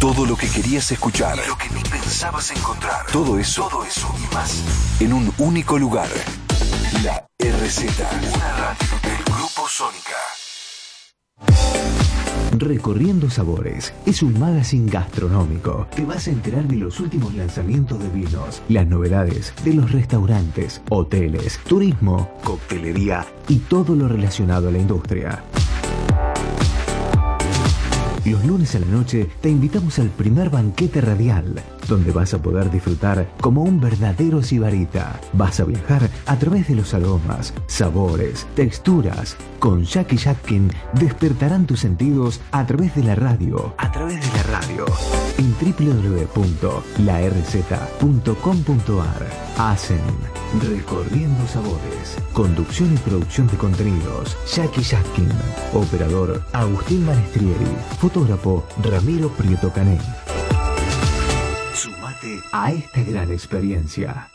Todo lo que querías escuchar. lo que ni pensabas encontrar. Todo eso. Todo eso y más. En un único lugar. La RZ. Una radio del Grupo Sónica. Recorriendo Sabores es un magazine gastronómico. Te vas a enterar de los últimos lanzamientos de vinos, las novedades de los restaurantes, hoteles, turismo, coctelería y todo lo relacionado a la industria. Los lunes a la noche te invitamos al primer banquete radial, donde vas a poder disfrutar como un verdadero sibarita. Vas a viajar a través de los aromas, sabores, texturas. Con Jackie Jatkin despertarán tus sentidos a través de la radio. A través de la radio. En www.larz.com.ar. Hacen Recorriendo Sabores. Conducción y producción de contenidos. Jackie Jatkin. Operador Agustín Manestrieri. Fotógrafo Ramiro Prieto Cané. Sumate a esta gran experiencia.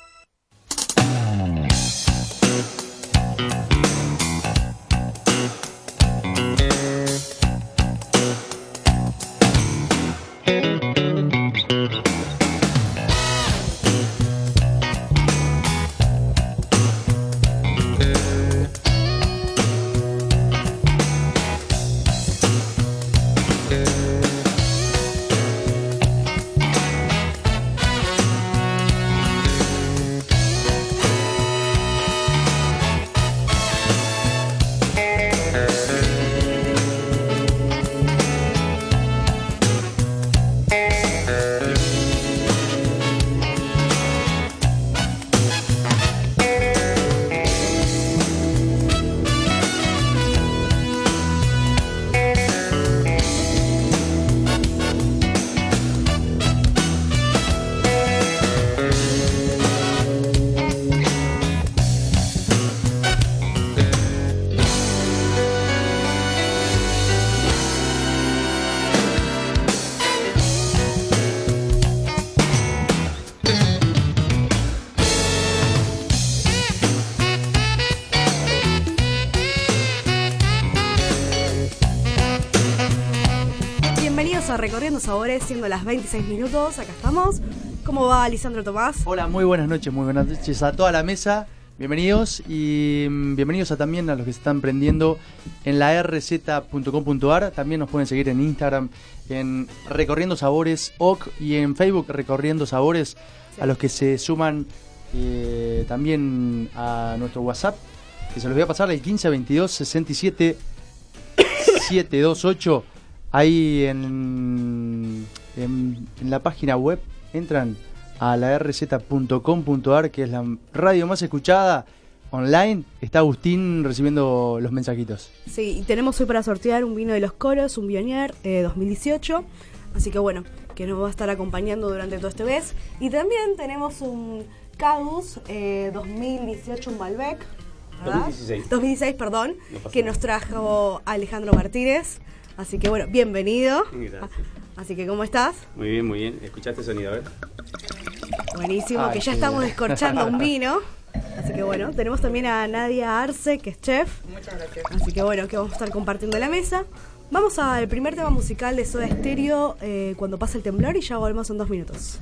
Sabores, siendo las 26 minutos, acá estamos. ¿Cómo va Lisandro Tomás? Hola, muy buenas noches, muy buenas noches a toda la mesa. Bienvenidos y mm, bienvenidos a también a los que se están prendiendo en la rz.com.ar. También nos pueden seguir en Instagram en Recorriendo Sabores OC y en Facebook Recorriendo Sabores. A los que se suman eh, también a nuestro WhatsApp, que se los voy a pasar el 1522 67 728. Ahí en, en, en la página web entran a la rz.com.ar, que es la radio más escuchada online. Está Agustín recibiendo los mensajitos. Sí, y tenemos hoy para sortear un vino de los coros, un Bionier eh, 2018. Así que bueno, que nos va a estar acompañando durante todo este mes. Y también tenemos un Cadus eh, 2018, un Malbec. ¿verdad? 2016. 2016, perdón, No que nos trajo Alejandro Martínez. Así que bueno, bienvenido. Gracias. Así que, ¿cómo estás? Muy bien, muy bien. ¿Escuchaste el sonido? A ver. Buenísimo, Ay, que ya estamos bien. descorchando un vino. Así que bueno, tenemos también a Nadia Arce, que es chef. Muchas gracias. Así que bueno, que vamos a estar compartiendo la mesa. Vamos al primer tema musical de Soda Stereo, eh, cuando pasa el temblor, y ya volvemos en dos minutos.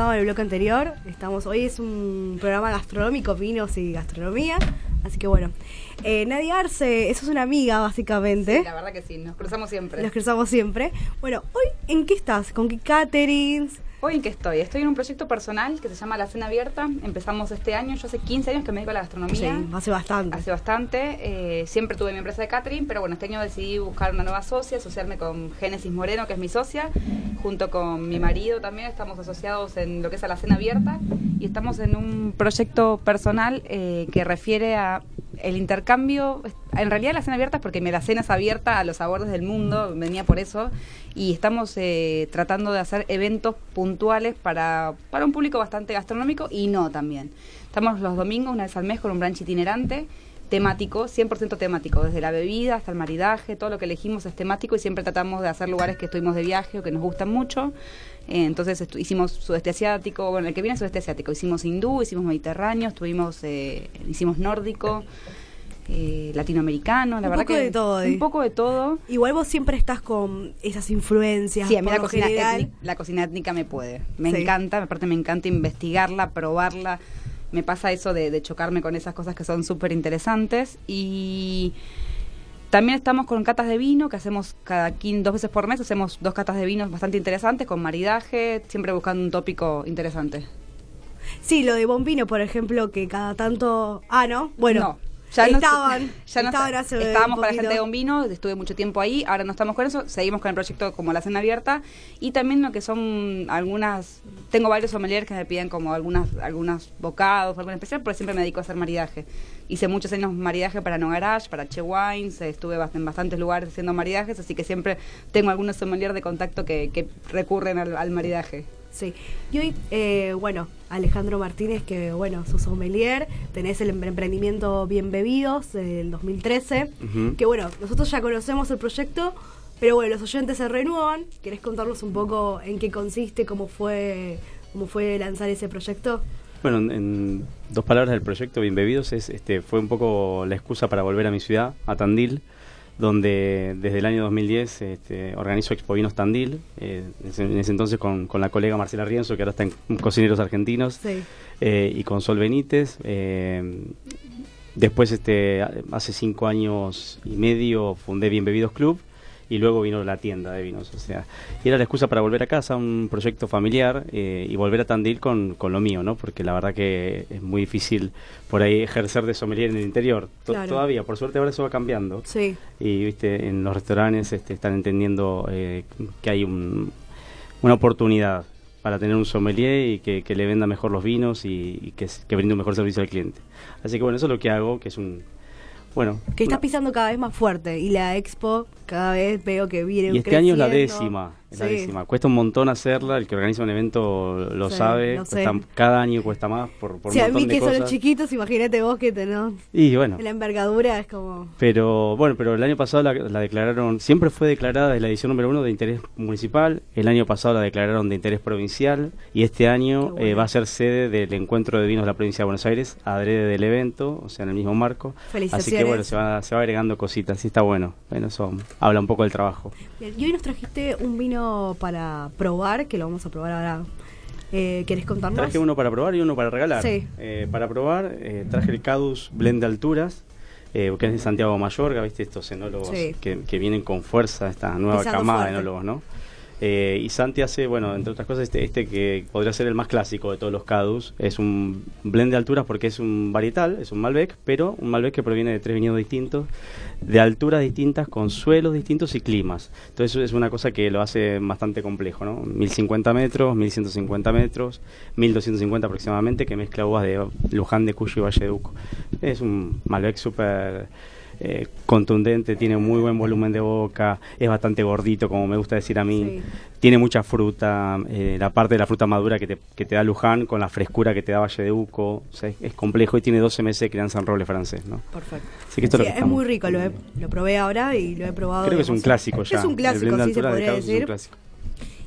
En el bloque anterior. Estamos, hoy es un programa gastronómico, vinos y gastronomía. Así que bueno. Eh, Nadia Arce, eso es una amiga, básicamente. Sí, la verdad que sí, nos cruzamos siempre. Nos cruzamos siempre. Bueno, hoy, ¿en qué estás? ¿Con qué caterings? Hoy en qué estoy? Estoy en un proyecto personal que se llama La Cena Abierta. Empezamos este año, yo hace 15 años que me dedico a la gastronomía. Sí, hace bastante. Hace bastante. Eh, siempre tuve mi empresa de catering, pero bueno, este año decidí buscar una nueva socia, asociarme con Génesis Moreno, que es mi socia, junto con mi marido también. Estamos asociados en lo que es a La Cena Abierta y estamos en un proyecto personal eh, que refiere a el intercambio, en realidad la cena abierta es porque me la cena es abierta a los sabores del mundo, venía por eso, y estamos eh, tratando de hacer eventos puntuales para, para un público bastante gastronómico y no también. Estamos los domingos, una vez al mes, con un brunch itinerante temático, 100% temático, desde la bebida hasta el maridaje, todo lo que elegimos es temático y siempre tratamos de hacer lugares que estuvimos de viaje o que nos gustan mucho. Eh, entonces hicimos sudeste asiático, bueno, el que viene es sudeste asiático, hicimos hindú, hicimos mediterráneo, estuvimos, eh, hicimos nórdico. Eh, latinoamericano, la un verdad poco que de todo, un poco de todo. Igual vos siempre estás con esas influencias. Sí, a mí la cocina, étnica, la cocina étnica me puede. Me Sí. encanta, aparte me encanta investigarla, probarla. Me pasa eso de, de chocarme con esas cosas que son súper interesantes. Y también estamos con catas de vino, que hacemos cada quin, dos veces por mes, hacemos dos catas de vinos bastante interesantes, con maridaje, siempre buscando un tópico interesante. Sí, lo de Bombino, por ejemplo, que cada tanto. Ah, ¿no? Bueno, No, ya no- estaban. ya no- estaban hace estábamos con la gente de. Bombino, estuve mucho tiempo ahí, ahora no estamos con eso, seguimos con el proyecto como la cena abierta y también lo que son algunas, tengo varios sommeliers que me piden como algunas algunos bocados, algo en especial, porque siempre me dedico a hacer maridaje. Hice muchos años maridaje para No Garage, para Che Wines, estuve en bastantes lugares haciendo maridajes, así que siempre tengo algunos sommeliers de contacto que, que recurren al, al maridaje. Sí. Y hoy, eh, bueno, Alejandro Martínez, que bueno, sos sommelier, tenés el emprendimiento Bien Bebidos del 2013, Ujú. que bueno, nosotros ya conocemos el proyecto, pero bueno, los oyentes se renuevan. ¿Querés contarnos un poco en qué consiste, cómo fue, cómo fue lanzar ese proyecto? Bueno, en, en dos palabras del proyecto Bien Bebidos es, este, fue un poco la excusa para volver a mi ciudad, a Tandil, donde desde el año 2010 este, organizo Expo Vinos Tandil, eh, en, ese, en ese entonces con, con la colega Marcela Rienzo, que ahora está en Cocineros Argentinos, Sí. eh, y con Sol Benítez. eh, después, este, hace cinco años y medio, fundé Bien Bebidos Club y luego vino la tienda de vinos. O sea, y era la excusa para volver a casa, un proyecto familiar eh, y volver a Tandil con, con lo mío, ¿no? Porque la verdad que es muy difícil por ahí ejercer de sommelier en el interior. Claro. Todavía, por suerte ahora eso va cambiando. Sí. Y viste, en los restaurantes este, están entendiendo eh, que hay un- una oportunidad para tener un sommelier y que, que le venda mejor los vinos y, y que, que brinde un mejor servicio al cliente. Así que bueno, eso es lo que hago, que es un... Bueno, Que estás una- pisando cada vez más fuerte y la expo cada vez veo que viene y este año es la décima, es Sí. décima. Cuesta un montón hacerla, el que organiza un evento lo Sí, sabe, lo sé. cuesta- cada año cuesta más por, por Sí, un a montón mí de que cosas. son chiquitos, imagínate vos que tenés Y bueno, la envergadura, es como... Pero bueno, pero el año pasado la, la declararon, siempre fue declarada de la edición número uno de interés municipal, el año pasado la declararon de interés provincial y este año bueno. eh, va a ser sede del encuentro de vinos de la provincia de Buenos Aires, adrede del evento, o sea, en el mismo marco. Así que bueno, se va, se va agregando cositas, sí está bueno. Bueno, eso habla un poco del trabajo. Y hoy nos trajiste un vino para probar, que lo vamos a probar ahora. Eh, ¿Querés contarnos? Traje uno para probar y uno para regalar. Sí. Eh, para probar eh, traje el Cadus Blend de Alturas, eh, que es de Santiago Mayorga, ¿viste? Estos enólogos Sí. que, que vienen con fuerza, esta nueva camada fuerte. de enólogos, ¿no? Eh, y Santi hace, bueno, entre otras cosas, este, este que podría ser el más clásico de todos los Cadus. Es un blend de alturas porque es un varietal, es un Malbec, pero un Malbec que proviene de tres viñedos distintos, de alturas distintas, con suelos distintos y climas. Entonces es una cosa que lo hace bastante complejo, ¿no? 1050 metros, 1150 metros, 1250 aproximadamente, que mezcla uvas de Luján de Cuyo y Valle de Uco. Es un Malbec súper eh, contundente, tiene muy buen volumen de boca, es bastante gordito, como me gusta decir a mí. Sí. Tiene mucha fruta, eh, la parte de la fruta madura que te, que te da Luján con la frescura que te da Valle de Uco. O sea, es, es complejo y tiene 12 meses de crianza en roble francés, ¿no? Perfecto. Así que esto Sí, es lo que es estamos- muy rico, lo, he- lo probé ahora y lo he probado. Creo que es un clásico ya. Es un El clásico, sí se de podría es un decir. clásico.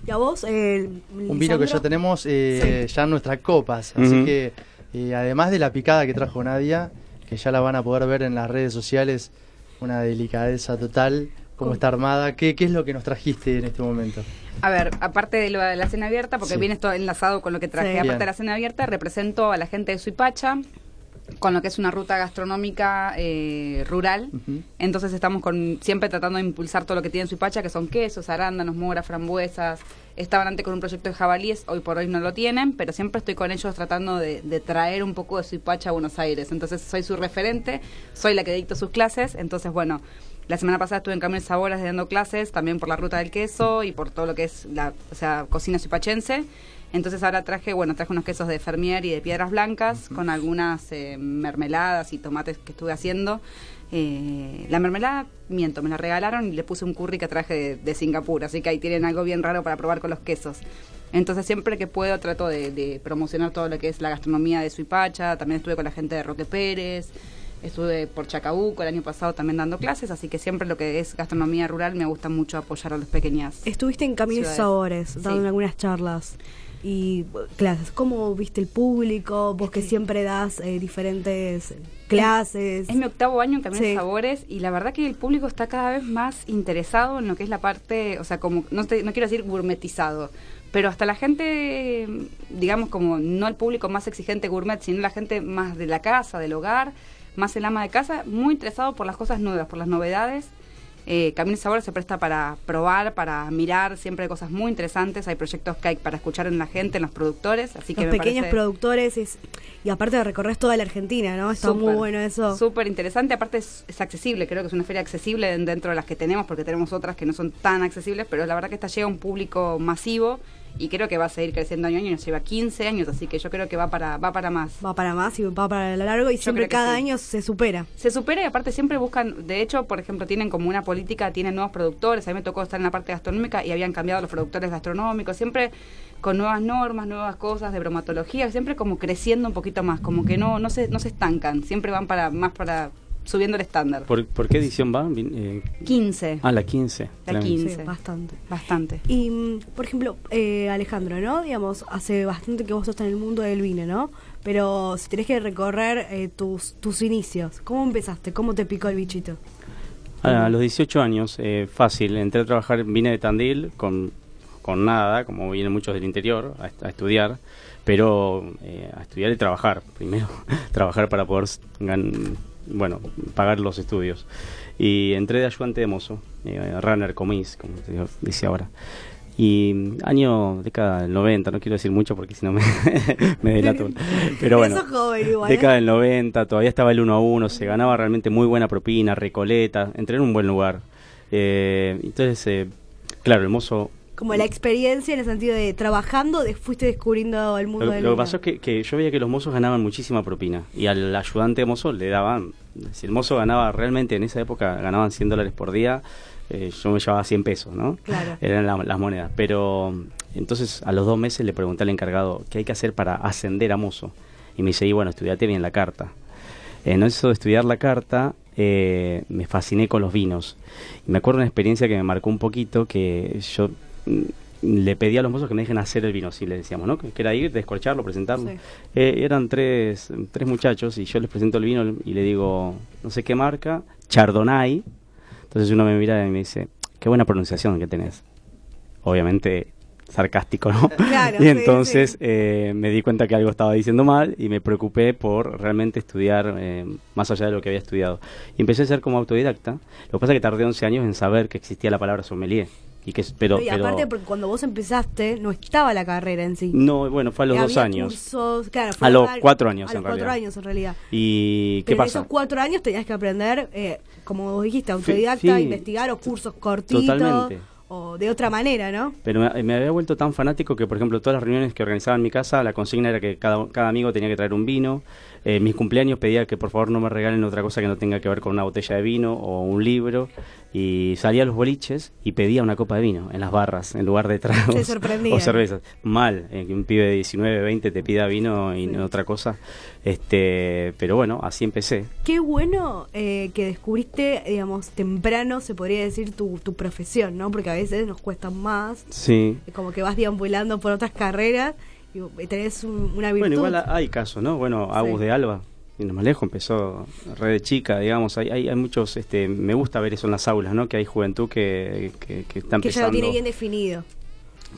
Y a vos, eh, Un vino que ya tenemos eh, ya en nuestras copas. Así que, eh, además de la picada que trajo Nadia, que ya la van a poder ver en las redes sociales, una delicadeza total. cómo está armada, ¿Qué, qué es lo que nos trajiste en este momento. A ver, aparte de lo de la cena abierta, porque Sí. viene esto enlazado con lo que traje, Sí. aparte Bien. de la cena abierta, represento a la gente de Suipacha, con lo que es una ruta gastronómica eh, rural. Entonces estamos con siempre tratando de impulsar todo lo que tiene Suipacha, que son quesos, arándanos, moras, frambuesas. Estaban antes con un proyecto de jabalíes, hoy por hoy no lo tienen, pero siempre estoy con ellos tratando de, de traer un poco de Suipacha a Buenos Aires. Entonces soy su referente, soy la que dicto sus clases. Entonces, bueno, la semana pasada estuve en Camino de Sabores dando clases, también por la ruta del queso y por todo lo que es la o sea, cocina suipachense. Entonces ahora traje, bueno, traje unos quesos de Fermier y de piedras blancas con algunas eh, mermeladas y tomates que estuve haciendo. Eh, la mermelada, miento, me la regalaron y le puse un curry que traje de, de Singapur, así que ahí tienen algo bien raro para probar con los quesos. Entonces siempre que puedo trato de, de promocionar todo lo que es la gastronomía de Suipacha, también estuve con la gente de Roque Pérez, estuve por Chacabuco el año pasado también dando clases, así que siempre lo que es gastronomía rural me gusta mucho apoyar a los pequeñas. Estuviste en Caminos y. Sabores, dando Sí. algunas charlas y eh, clases. ¿Cómo viste el público? Vos que siempre das eh, diferentes clases. Es mi octavo año en Camino de Sí. Sabores y la verdad que el público está cada vez más interesado en lo que es la parte, o sea, como, no, te- no quiero decir gourmetizado, pero hasta la gente, digamos, como no el público más exigente gourmet, sino la gente más de la casa, del hogar, más el ama de casa, muy interesado por las cosas nuevas, por las novedades. Eh, Camino y Sabor se presta para probar, para mirar, siempre hay cosas muy interesantes, hay proyectos que hay para escuchar en la gente, en los productores, así que los me pequeños parece productores es, y aparte de recorrer toda la Argentina, ¿no? Está muy bueno eso. Súper interesante, aparte es, es accesible, creo que es una feria accesible en- dentro de las que tenemos, porque tenemos otras que no son tan accesibles, pero la verdad que esta llega a un público masivo y creo que va a seguir creciendo año a año, nos lleva 15 años, así que yo creo que va para, va para más. Va para más y va para lo largo y siempre cada sí. año se supera. Se supera y aparte siempre buscan, de hecho, por ejemplo, tienen como una política, tienen nuevos productores, a mí me tocó estar en la parte gastronómica y habían cambiado los productores gastronómicos, siempre con nuevas normas, nuevas cosas de bromatología, siempre como creciendo un poquito más, como que no, no se, no se estancan, siempre van para más para subiendo el estándar. ¿Por, por qué edición va? Eh, 15. ah, la 15. La Tremendo. 15. Sí, bastante. Bastante. Y, mm, por ejemplo, eh, Alejandro, ¿no? Digamos, hace bastante que vos estás en el mundo del vino, ¿no? Pero si tenés que recorrer eh, tus, tus inicios, ¿cómo empezaste? ¿Cómo te picó el bichito? A los 18 años, eh, fácil, entré a trabajar, vine de Tandil con, con nada, como vienen muchos del interior, a, est- a estudiar, pero eh, a estudiar y trabajar, primero, trabajar para poder gan- bueno, pagar los estudios. Y entré de ayudante de mozo, eh, runner, comis, como se dice ahora. Y mm, año, década del 90, no quiero decir mucho porque si no me, me delato. Pero bueno, igual. ¿eh? década del 90, todavía estaba el 1 a 1, se ganaba realmente muy buena propina, recoleta, entré en un buen lugar. Eh, entonces, eh, claro, el mozo... Como la experiencia en el sentido de trabajando, de, fuiste descubriendo el mundo Lo, del lo que pasó es que, que yo veía que los mozos ganaban muchísima propina y al ayudante mozo le daban, si el mozo ganaba realmente en esa época, ganaban 100 dólares por día, eh, yo me llevaba 100 pesos, ¿no? Claro. Eran la- las monedas. Pero entonces a los dos meses le pregunté al encargado qué hay que hacer para ascender a mozo. Y me dice, y bueno, estudiate bien la carta. En eso de estudiar la carta, eh, me fasciné con los vinos. Y me acuerdo una experiencia que me marcó un poquito, que yo le pedí a los mozos que me dejen hacer el vino, si les decíamos, ¿no? Que que era ir, descorcharlo, presentarlo. Sí. Eh, eran tres, tres muchachos y yo les presento el vino y le digo, no sé qué marca, Chardonnay. Entonces uno me mira y me dice, qué buena pronunciación que tenés. Obviamente sarcástico, ¿no? Claro, y sí, entonces sí. eh, me di cuenta que algo estaba diciendo mal y me preocupé por realmente estudiar eh, más allá de lo que había estudiado. Y empecé a ser como autodidacta. Lo que pasa es que tardé 11 años en saber que existía la palabra sommelier. Y que, pero, y pero- aparte, porque cuando vos empezaste, no estaba la carrera en sí. no, bueno, fue a los dos años. cursos, claro, fue A los cuatro años, A en los cuatro realidad. años, en realidad. ¿Y qué Pero en pasa? esos cuatro años tenías que aprender, eh, como vos dijiste, autodidacta, sí. investigar o cursos cortitos. Totalmente. O de otra manera, ¿no? Pero me, me había vuelto tan fanático que, por ejemplo, todas las reuniones que organizaba en mi casa, la consigna era que cada, cada amigo tenía que traer un vino. Eh, mis cumpleaños pedía que por favor no me regalen otra cosa que no tenga que ver con una botella de vino o un libro. Y salía a los boliches y pedía una copa de vino en las barras, en lugar de tragos o cervezas. Mal, eh, que un pibe de 19, 20 te pida vino y no otra cosa. este Pero bueno, así empecé. Qué bueno eh, que descubriste, digamos, temprano, se podría decir, tu, tu profesión, ¿no? Porque a veces nos cuesta más, Sí. como que vas deambulando por otras carreras tenés un- una virtud. Bueno, igual hay casos, ¿no? Bueno, Agus Sí. de Alba, y no más lejos, empezó red de chica, digamos, hay, hay, hay, muchos, este, me gusta ver eso en las aulas, ¿no? Que hay juventud que, que, que está empezando. Que ya lo tiene bien definido.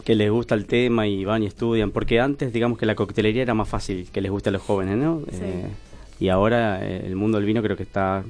Que les gusta el tema y van y estudian, porque antes, digamos que la coctelería era más fácil que les guste a los jóvenes, ¿no? Sí. Eh, y ahora eh, el mundo del vino creo que está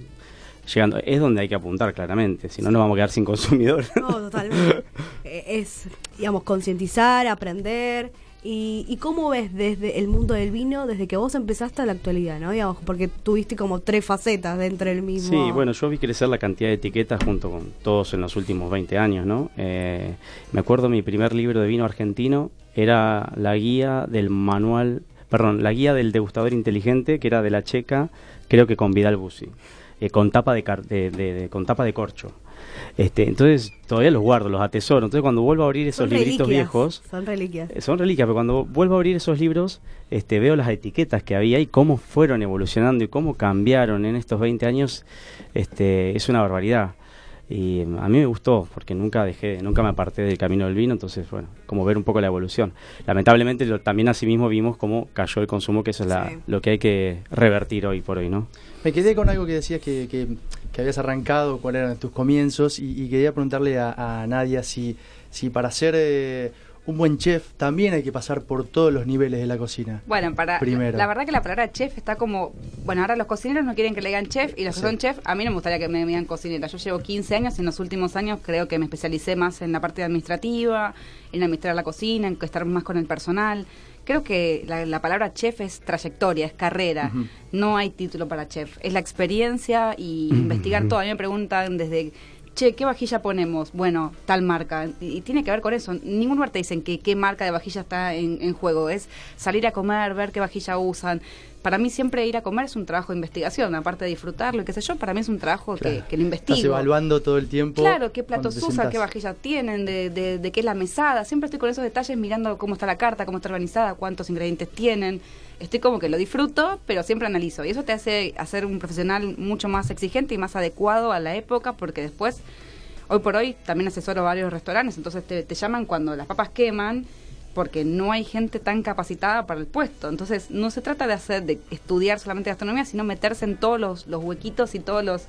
llegando, es donde hay que apuntar claramente, si no nos vamos a quedar sin consumidor. No, totalmente. Eh, es, digamos, concientizar, aprender. Y, ¿Y cómo ves desde el mundo del vino, desde que vos empezaste a la actualidad, ¿no? Digamos, porque tuviste como tres facetas dentro del mismo. Sí, bueno, yo vi crecer la cantidad de etiquetas junto con todos en los últimos 20 años, ¿no? Eh, me acuerdo mi primer libro de vino argentino era la guía del manual, perdón, la guía del degustador inteligente, que era de la checa, creo que con Vidal Bussi, eh, con, tapa de, de- de- con tapa de corcho. Este, entonces todavía los guardo, los atesoro. Entonces cuando vuelvo a abrir esos Son libritos reliquias, viejos, Son reliquias. eh, son reliquias, pero cuando vuelvo a abrir esos libros, este, veo las etiquetas que había y cómo fueron evolucionando y cómo cambiaron en estos 20 años, este, es una barbaridad. Y mm, a mí me gustó, porque nunca dejé, nunca me aparté del camino del vino, entonces, bueno, como ver un poco la evolución. Lamentablemente lo- también asimismo vimos cómo cayó el consumo, que eso es la, Sí. lo que hay que revertir hoy por hoy, ¿no? Me quedé con algo que decías que, que, que habías arrancado, cuáles eran tus comienzos, y, y quería preguntarle a, a Nadia si, si para ser eh, un buen chef también hay que pasar por todos los niveles de la cocina. Bueno, para Primero. la verdad que la palabra chef está como, bueno, ahora los cocineros no quieren que le digan chef y los Sí. que son chef, a mí no me gustaría que me digan cocinera. Yo llevo 15 años, en los últimos años creo que me especialicé más en la parte administrativa, en administrar la cocina, en estar más con el personal. Creo que la, la palabra chef es trayectoria, es carrera. No hay título para chef. Es la experiencia y investigar todo. A mí me preguntan desde, che, ¿qué vajilla ponemos? Bueno, tal marca. Y, y tiene que ver con eso. Ningún lugar te dicen que qué marca de vajilla está en, en juego. Es salir a comer, ver qué vajilla usan. Para mí siempre ir a comer es un trabajo de investigación. Aparte de disfrutarlo y qué sé yo, para mí es un trabajo Claro. que, que lo investigo. Estás evaluando todo el tiempo. Claro, qué platos usan, sentás. qué vajillas tienen, de, de, de qué es la mesada. Siempre estoy con esos detalles mirando cómo está la carta, cómo está organizada, cuántos ingredientes tienen. Estoy como que lo disfruto, pero siempre analizo. Y eso te hace hacer un profesional mucho más exigente y más adecuado a la época, porque después, hoy por hoy, también asesoro varios restaurantes, entonces te, te llaman cuando las papas queman porque no hay gente tan capacitada para el puesto. Entonces, no se trata de hacer de estudiar solamente gastronomía, sino meterse en todos los, los huequitos y todos los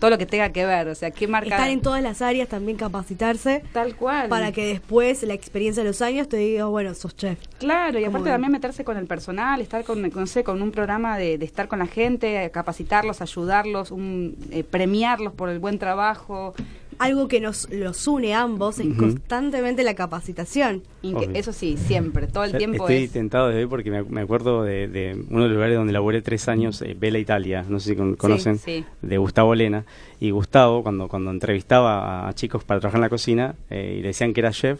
todo lo que tenga que ver, o sea, qué marca Estar en todas las áreas, también capacitarse. tal cual. Para que después, la experiencia de los años, te diga, bueno, sos chef. Claro, y aparte también meterse con el personal, estar con, no sé, con un programa de, de estar con la gente, capacitarlos, ayudarlos, un, eh, premiarlos por el buen trabajo. Algo que nos los une a ambos es constantemente la capacitación. Obvio. eso sí, siempre, todo el Ya tiempo Estoy es... tentado de ver porque me, me acuerdo de, de uno de los lugares donde laboré tres años, eh, Vela Italia, no sé si con- conocen, sí. de Gustavo Lena. Y Gustavo, cuando, cuando entrevistaba a chicos para trabajar en la cocina eh, y le decían que era chef,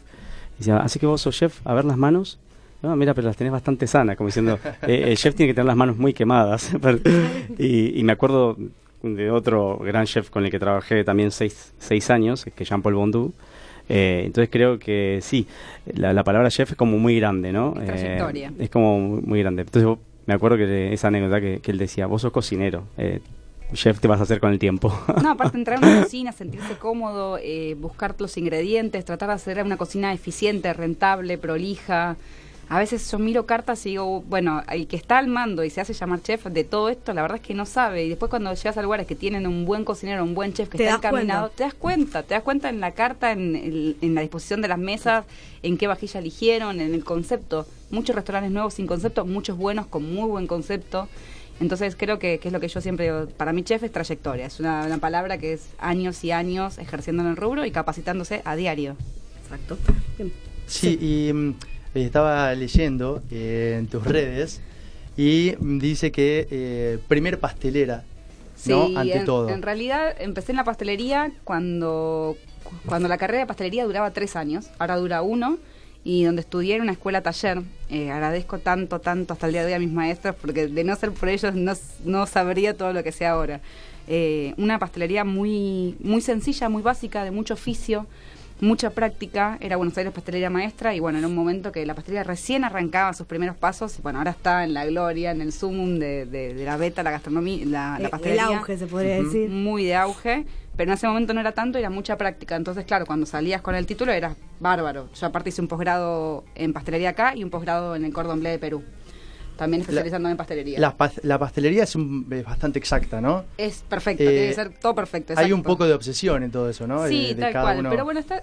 decía, así que vos sos chef, a ver las manos. No, mira, pero las tenés bastante sanas, como diciendo, eh, el chef tiene que tener las manos muy quemadas. y, y me acuerdo de otro gran chef con el que trabajé también seis, seis años, que es Jean-Paul Bondou. Eh, entonces creo que sí, la, la palabra chef es como muy grande, ¿no? Es Eh, es como muy, muy grande. Entonces me acuerdo que de esa anécdota que, que él decía, vos sos cocinero, eh, chef te vas a hacer con el tiempo. No, aparte entrar a una cocina, sentirse cómodo, eh, buscar los ingredientes, tratar de hacer una cocina eficiente, rentable, prolija. A veces yo miro cartas y digo, bueno, el que está al mando y se hace llamar chef de todo esto, la verdad es que no sabe. Y después cuando llegas a lugares que tienen un buen cocinero, un buen chef que está encaminado, cuenta. te das cuenta, te das cuenta en la carta, en, el- en la disposición de las mesas, en qué vajilla eligieron, en el concepto. Muchos restaurantes nuevos sin concepto, muchos buenos con muy buen concepto. Entonces creo que, que es lo que yo siempre digo, para mí chef es trayectoria, es una, una palabra que es años y años ejerciendo en el rubro y capacitándose a diario. Exacto. Bien. Sí, y mm, estaba leyendo eh, en tus redes y dice que eh, primer pastelera, ¿no? Ante en, todo. en realidad empecé en la pastelería cuando, cuando la carrera de pastelería duraba tres años, ahora dura uno, y donde estudié en una escuela taller. Eh, agradezco tanto, tanto hasta el día de hoy a mis maestros, porque de no ser por ellos no, no sabría todo lo que sé ahora. Eh, una pastelería muy, muy sencilla, muy básica, de mucho oficio, mucha práctica. Era Buenos Aires pastelería maestra y bueno, en un momento que la pastelería recién arrancaba sus primeros pasos, y bueno, ahora está en la gloria, en el sumum de, de- de la beta, la gastronomía, la, la Eh, pastelería el auge, se podría decir. muy de auge, pero en ese momento no era tanto, era mucha práctica. Entonces, claro, cuando salías con el título era bárbaro. Yo aparte hice un posgrado en pastelería acá y un posgrado en el Cordon Bleu de Perú. También especializándome en pastelería. La, la pastelería es, un, bastante exacta, ¿no? Es perfecto, tiene que ser todo perfecto. Hay un poco de obsesión en todo eso, ¿no? Sí, tal cual. Pero bueno, está,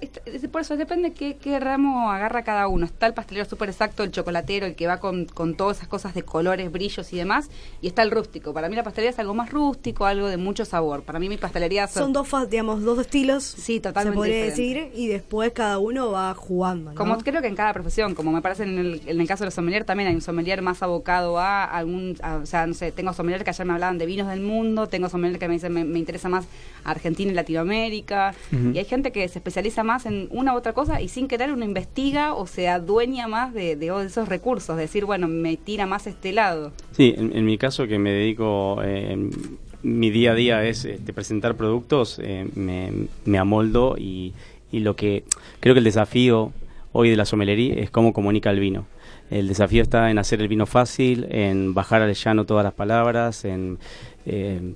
por eso depende qué, qué ramo agarra cada uno. Está el pastelero súper exacto, el chocolatero, el que va con, con todas esas cosas de colores, brillos y demás. Y está el rústico. Para mí la pastelería es algo más rústico, algo de mucho sabor. Para mí mi pastelería son, son dos, digamos, dos estilos. Sí, totalmente. Se podría decir y después cada uno va jugando. Como creo que en cada profesión, como me parece en el, en el caso de los sommelier también hay un sommelier más abocado a algún, o sea, no sé, tengo sommelier que ayer me hablaban de vinos del mundo, tengo sommelier que me dicen me, interesa más Argentina y Latinoamérica, y hay gente que se especializa más en una u otra cosa y sin querer uno investiga o se adueña más de, de esos recursos, decir, bueno, me tira más este lado. Sí, en, mi caso que me dedico... Eh, mi día a día es este, presentar productos, eh, me, me, amoldo y, y, lo que creo que el desafío hoy de la somelería es cómo comunica el vino. El desafío está en hacer el vino fácil, en bajar al llano todas las palabras, en, eh,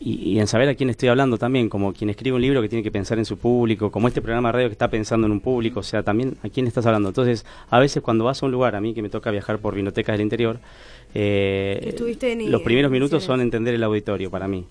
y, en saber a quién estoy hablando también, como quien escribe un libro que tiene que pensar en su público, como este programa de radio que está pensando en un público, o sea, también a quién estás hablando. Entonces, a veces cuando vas a un lugar, a mí que me toca viajar por vinotecas del interior, eh, los primeros minutos son entender el auditorio para mí.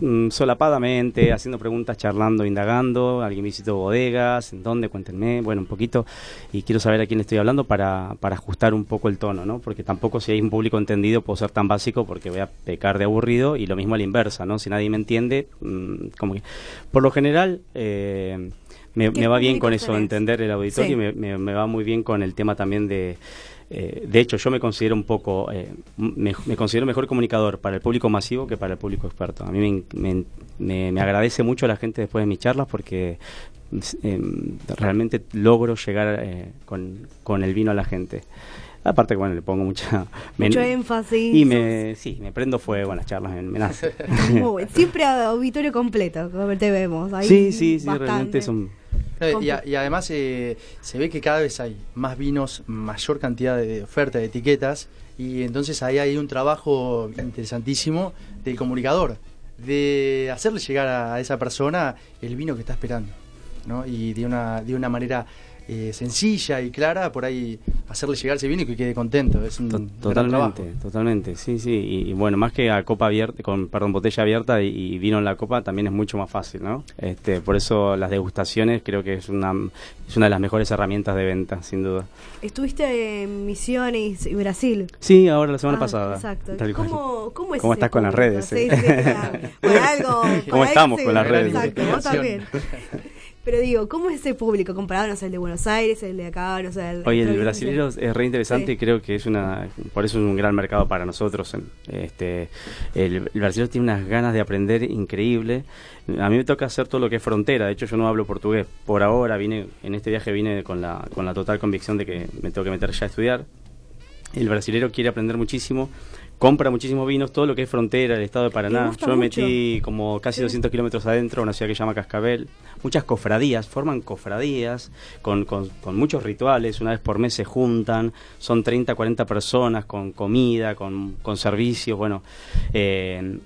Mm, solapadamente, haciendo preguntas, charlando, indagando. Alguien visitó bodegas, ¿en dónde? Cuéntenme, bueno, un poquito. Y quiero saber a quién estoy hablando para, para ajustar un poco el tono, ¿no? Porque tampoco si hay un público entendido puedo ser tan básico porque voy a pecar de aburrido y lo mismo a la inversa, ¿no? Si nadie me entiende, mm, como que... Por lo general... Eh, me, va bien con eso, entender el auditorio y me, me va muy bien con el tema también de eh, de hecho, yo me considero un poco, eh, me, considero mejor comunicador para el público masivo que para el público experto. A mí me, me, agradece mucho la gente después de mis charlas porque em, realmente logro llegar eh, con, con, el vino a la gente. Aparte que bueno, le pongo mucha mucho énfasis. Y me sí, me prendo fuego en las charlas, me, nace. Siempre auditorio completo, te vemos. Ahí sí, sí, sí, realmente son y, además eh, se ve que cada vez hay más vinos, mayor cantidad de oferta, de etiquetas, y entonces ahí hay un trabajo interesantísimo del comunicador, de hacerle llegar a esa persona el vino que está esperando, ¿no? y de una, de una manera eh, sencilla y clara, por ahí hacerle llegar ese vino y que quede contento. Es un totalmente, totalmente, sí, sí. Y, bueno, más que a copa abierta, con perdón, botella abierta y, vino en la copa, también es mucho más fácil, ¿no? Este, por eso las degustaciones creo que es una es una de las mejores herramientas de venta, sin duda. Estuviste en Misiones y Brasil. Sí, ahora la semana ah, pasada. Exacto. ¿Cómo, ¿Cómo, es ¿Cómo estás con las redes? Sí, sí, algo, ¿Cómo estamos con las redes? Exacto, vos también. Pero digo, ¿cómo es ese público comparado, no sé, el de Buenos Aires, el de acá, no sé? El, Oye, el, brasileño es re interesante y creo que es una, por eso es un gran mercado para nosotros. Este, el, el brasileño tiene unas ganas de aprender increíble. A mí me toca hacer todo lo que es frontera, de hecho yo no hablo portugués. Por ahora vine, en este viaje vine con la, con la total convicción de que me tengo que meter ya a estudiar. El brasilero quiere aprender muchísimo compra muchísimos vinos, todo lo que es frontera, el estado de Paraná. Yo me metí como casi 200 kilómetros adentro, una ciudad que se llama Cascabel. Muchas cofradías, forman cofradías con, con, muchos rituales, una vez por mes se juntan, son 30, 40 personas con comida, con, con servicios, bueno. Eh,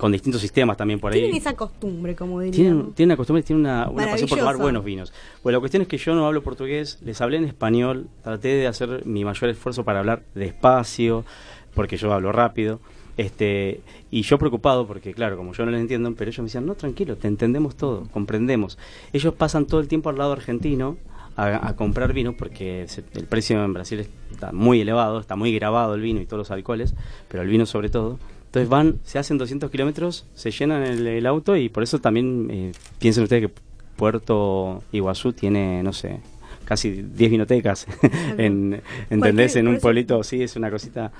con distintos sistemas también por ahí. Tienen esa costumbre, como diría. Tienen, tienen una costumbre, tienen una, una pasión por tomar buenos vinos. Bueno, la cuestión es que yo no hablo portugués, les hablé en español, traté de hacer mi mayor esfuerzo para hablar despacio, porque yo hablo rápido. Este, y yo preocupado porque, claro, como yo no les entiendo, pero ellos me decían, no, tranquilo, te entendemos todo, comprendemos. Ellos pasan todo el tiempo al lado argentino a, comprar vino porque el precio en Brasil está muy elevado, está muy grabado el vino y todos los alcoholes, pero el vino sobre todo. Entonces van, se hacen 200 kilómetros, se llenan el, auto y por eso también eh, piensen ustedes que Puerto Iguazú tiene, no sé, casi 10 vinotecas. en, ¿Entendés? En un pueblito, sí, es una cosita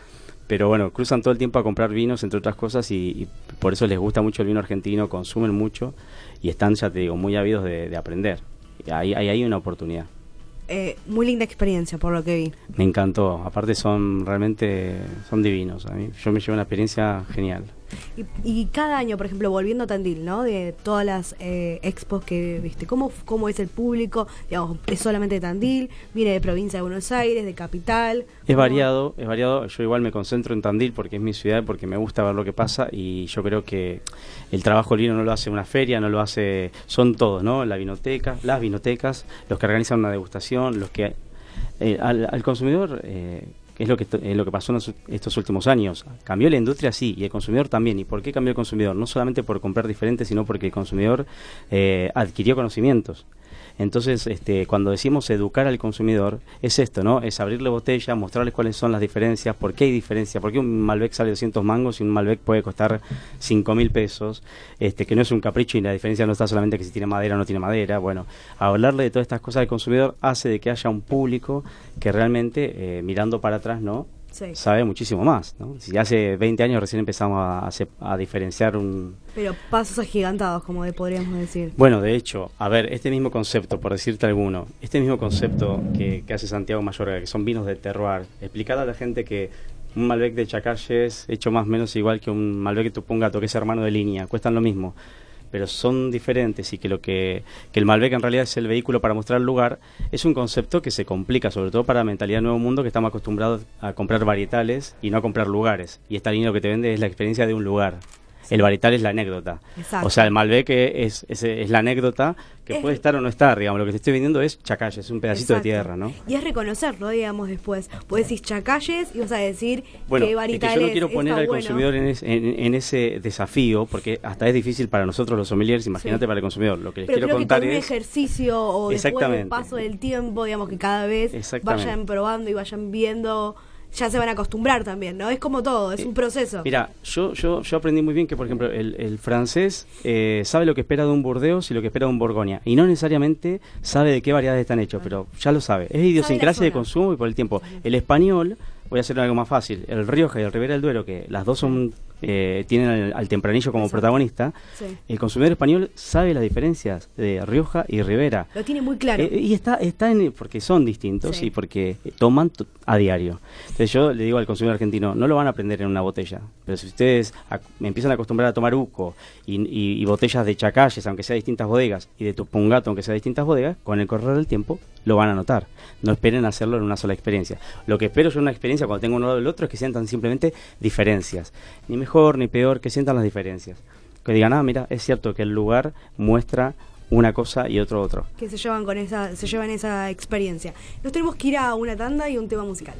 pero bueno, cruzan todo el tiempo a comprar vinos, entre otras cosas, y, por eso les gusta mucho el vino argentino, consumen mucho y están, ya te digo, muy ávidos de, aprender. Y ahí, ahí hay una oportunidad. Eh, muy linda experiencia por lo que vi. Me encantó, aparte son realmente, son divinos, a mí, yo me llevo una experiencia genial. Y, cada año, por ejemplo, volviendo a Tandil, ¿no? De todas las eh, expos que viste, ¿cómo, ¿cómo es el público? Digamos, ¿es solamente de Tandil? ¿Viene de provincia de Buenos Aires, de capital? Es variado, es variado. Yo igual me concentro en Tandil porque es mi ciudad, porque me gusta ver lo que pasa y yo creo que el trabajo lino no lo hace una feria, no lo hace... Son todos, ¿no? La vinoteca, las vinotecas, los que organizan una degustación, los que... Eh, al, consumidor... Eh, es lo que, es lo que pasó en estos últimos años. Cambió la industria, sí, y el consumidor también. ¿Y por qué cambió el consumidor? No solamente por comprar diferente, sino porque el consumidor eh, adquirió conocimientos. Entonces, este, cuando decimos educar al consumidor, es esto, ¿no? Es abrirle botella, mostrarles cuáles son las diferencias, por qué hay diferencia, por qué un Malbec sale 200 mangos y un Malbec puede costar 5 mil pesos, este, que no es un capricho y la diferencia no está solamente que si tiene madera o no tiene madera. Bueno, hablarle de todas estas cosas al consumidor hace de que haya un público que realmente, eh, mirando para atrás, ¿no? Sabe muchísimo más. ¿no? Si hace 20 años recién empezamos a, a, diferenciar un... Pero pasos agigantados, como podríamos decir. Bueno, de hecho, a ver, este mismo concepto, por decirte alguno, este mismo concepto que, hace Santiago Mayorga, que son vinos de terroir, explicar a la gente que un Malbec de Chacalle es hecho más o menos igual que un Malbec que tú pongas que es hermano de línea, cuestan lo mismo pero son diferentes y que lo que, que el Malbec en realidad es el vehículo para mostrar el lugar, es un concepto que se complica, sobre todo para la mentalidad Nuevo Mundo, que estamos acostumbrados a comprar varietales y no a comprar lugares. Y esta línea que te vende es la experiencia de un lugar. El varietal es la anécdota. O sea, el Malbec es, es, la anécdota que puede estar o no estar, digamos. Lo que te estoy vendiendo es chacalles, es un pedacito de tierra, ¿no? Y es reconocerlo, digamos, después. Puedes decir chacalles y vas a decir bueno, que varitales es yo no quiero poner al consumidor en, ese desafío, porque hasta es difícil para nosotros los sommeliers, imagínate para el consumidor. Lo que les quiero contar es... un ejercicio o después del paso del tiempo, digamos, que cada vez vayan probando y vayan viendo ya se van a acostumbrar también, ¿no? Es como todo, es un proceso. Mira, yo, yo, yo aprendí muy bien que, por ejemplo, el, francés eh, sabe lo que espera de un Burdeos y lo que espera de un Borgoña. Y no necesariamente sabe de qué variedades están hechos, pero ya lo sabe. Es idiosincrasia de consumo y por el tiempo. El español, voy a hacer algo más fácil, el Rioja y el Ribera del Duero, que las dos son eh, tienen al, tempranillo como protagonista, el consumidor español sabe las diferencias de Rioja y Rivera. Lo tiene muy claro. Eh, y está, está en, porque son distintos y porque toman a diario. Entonces yo le digo al consumidor argentino, no lo van a aprender en una botella, pero si ustedes me empiezan a acostumbrar a tomar Uco y, botellas de Chacalles, aunque sea distintas bodegas, y de Tupungato, aunque sea distintas bodegas, con el correr del tiempo lo van a notar. No esperen hacerlo en una sola experiencia. Lo que espero en una experiencia cuando tengo uno lado del otro es que sientan simplemente diferencias. Ni mejor ni peor, que sientan las diferencias. Que digan, ah, mira, es cierto que el lugar muestra una cosa y otro otro. Que se llevan con esa, se llevan esa experiencia. Nos tenemos que ir a una tanda y un tema musical.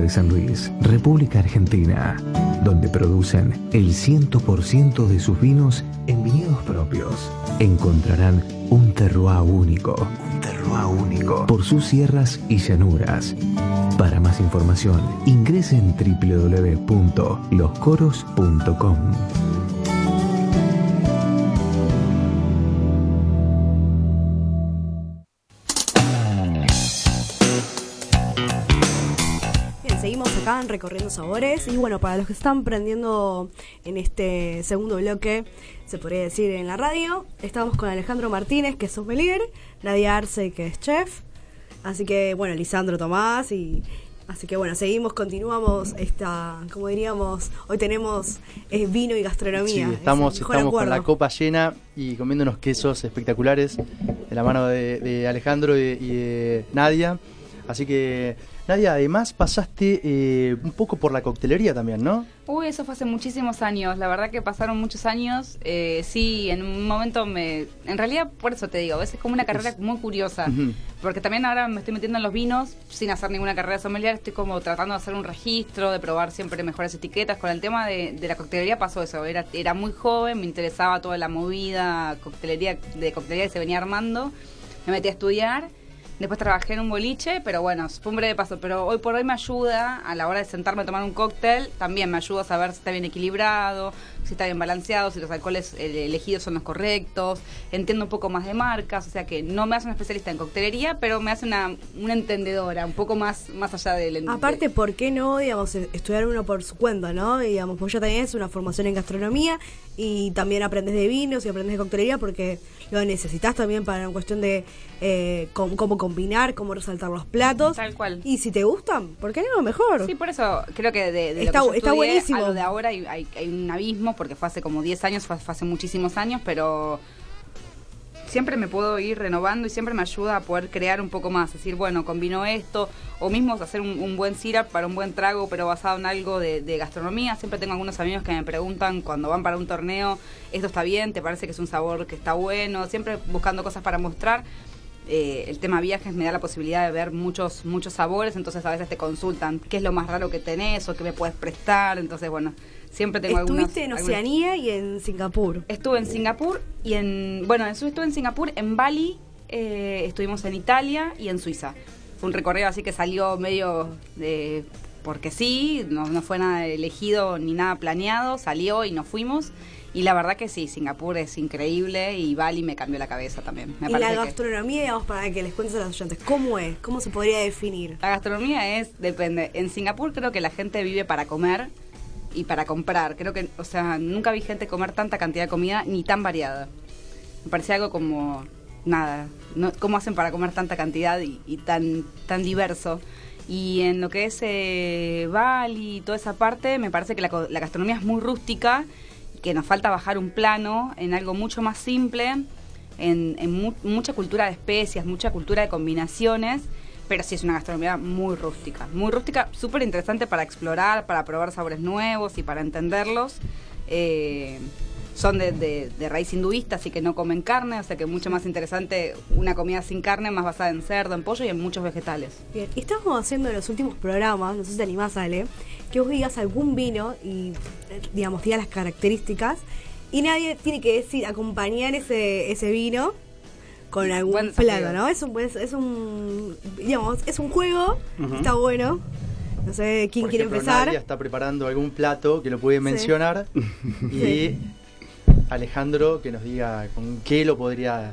De San Luis, República Argentina, donde producen el 100% de sus vinos en viñedos propios. Encontrarán un terroir único, un terroir único por sus sierras y llanuras. Para más información, ingrese en www.loscoros.com. Recorriendo Sabores. Y bueno, para los que están prendiendo en este segundo bloque, se podría decir en la radio, estamos con Alejandro Martínez, que es sommelier, Nadia Arce, que es chef. Así que, bueno, Lisandro Tomás y. Así que bueno, seguimos, continuamos esta, como diríamos, hoy tenemos eh, vino y gastronomía. Sí, Es estamos, estamos con la copa llena y comiendo unos quesos espectaculares de la mano de, de Alejandro y, y de Nadia. Así que, Nadia, además pasaste eh, un poco por la coctelería también, ¿no? Uy, eso fue hace muchísimos años. La verdad que pasaron muchos años. Eh, sí, en un momento me... En realidad, por eso te digo, a veces es como una carrera muy curiosa. Ujú. Porque también ahora me estoy metiendo en los vinos sin hacer ninguna carrera sommelier. Estoy como tratando de hacer un registro, de probar siempre mejores etiquetas. Con el tema de, de la coctelería pasó eso. Era, era muy joven, me interesaba toda la movida coctelería, de coctelería que se venía armando. Me metí a estudiar. Después trabajé en un boliche, pero bueno, fue un breve paso. Pero hoy por hoy me ayuda a la hora de sentarme a tomar un cóctel, también me ayuda a saber si está bien equilibrado, si está bien balanceado, si los alcoholes elegidos son los correctos. Entiendo un poco más de marcas, o sea que no me hace una especialista en coctelería, pero me hace una, una entendedora, un poco más, más allá del... Aparte, ¿por qué no, digamos, estudiar uno por su cuenta, no? Digamos, vos ya tenés una formación en gastronomía y también aprendes de vinos y aprendes de coctelería porque lo necesitas también para una cuestión de eh, cómo combinar, cómo resaltar los platos. Tal cual. Y si te gustan, ¿por qué no? Mejor. Sí, por eso creo que de, de Está- lo que yo está estudié buenísimo. a lo de ahora hay, hay- hay un abismo, porque fue hace como 10 años, fue, hace muchísimos años, pero siempre me puedo ir renovando y siempre me ayuda a poder crear un poco más. Decir, bueno, combino esto, o mismo hacer un, buen syrup para un buen trago, pero basado en algo de, de gastronomía. Siempre tengo algunos amigos que me preguntan cuando van para un torneo, ¿esto está bien? ¿Te parece que es un sabor que está bueno? Siempre buscando cosas para mostrar. Eh, el tema viajes me da la posibilidad de ver muchos muchos sabores, entonces a veces te consultan qué es lo más raro que tenés o qué me puedes prestar, entonces bueno, siempre tengo algunas- Estuviste en algunas- Oceanía y en Singapur. Estuve en Singapur y en. Bueno, en- estuve en Singapur, en Bali, eh, estuvimos en Italia y en Suiza. Fue un recorrido así que salió medio de. Porque sí, no, no fue nada elegido ni nada planeado, salió y nos fuimos. Y la verdad que sí, Singapur es increíble y Bali me cambió la cabeza también. Me y la parece que- gastronomía, digamos, para que les cuentes a los oyentes, ¿cómo es? ¿Cómo se podría definir? La gastronomía es, depende. En Singapur creo que la gente vive para comer y para comprar. Creo que, o sea, nunca vi gente comer tanta cantidad de comida ni tan variada. Me parecía algo como, nada, no, ¿cómo hacen para comer tanta cantidad y, tan, tan diverso? Y en lo que es eh, Bali y toda esa parte, me parece que la, la gastronomía es muy rústica, que nos falta bajar un plano en algo mucho más simple, en, en mu- mucha cultura de especias, mucha cultura de combinaciones, pero sí es una gastronomía muy rústica, muy rústica, súper interesante para explorar, para probar sabores nuevos y para entenderlos. Eh, son de, raíz hinduista, así que no comen carne, o sea que mucho más interesante una comida sin carne, más basada en cerdo, en pollo y en muchos vegetales. Bien, estamos haciendo en los últimos programas, no sé si te animás, Ale, que vos digas algún vino y, digamos, digas las características y nadie tiene que decir, acompañar ese vino con algún Buen plato, ¿no? Es un, es, es un, digamos, es un juego, está bueno. No sé quién Por quiere ejemplo, empezar. Nadia está preparando algún plato que lo puede mencionar y Sí. Alejandro que nos diga con qué lo podría,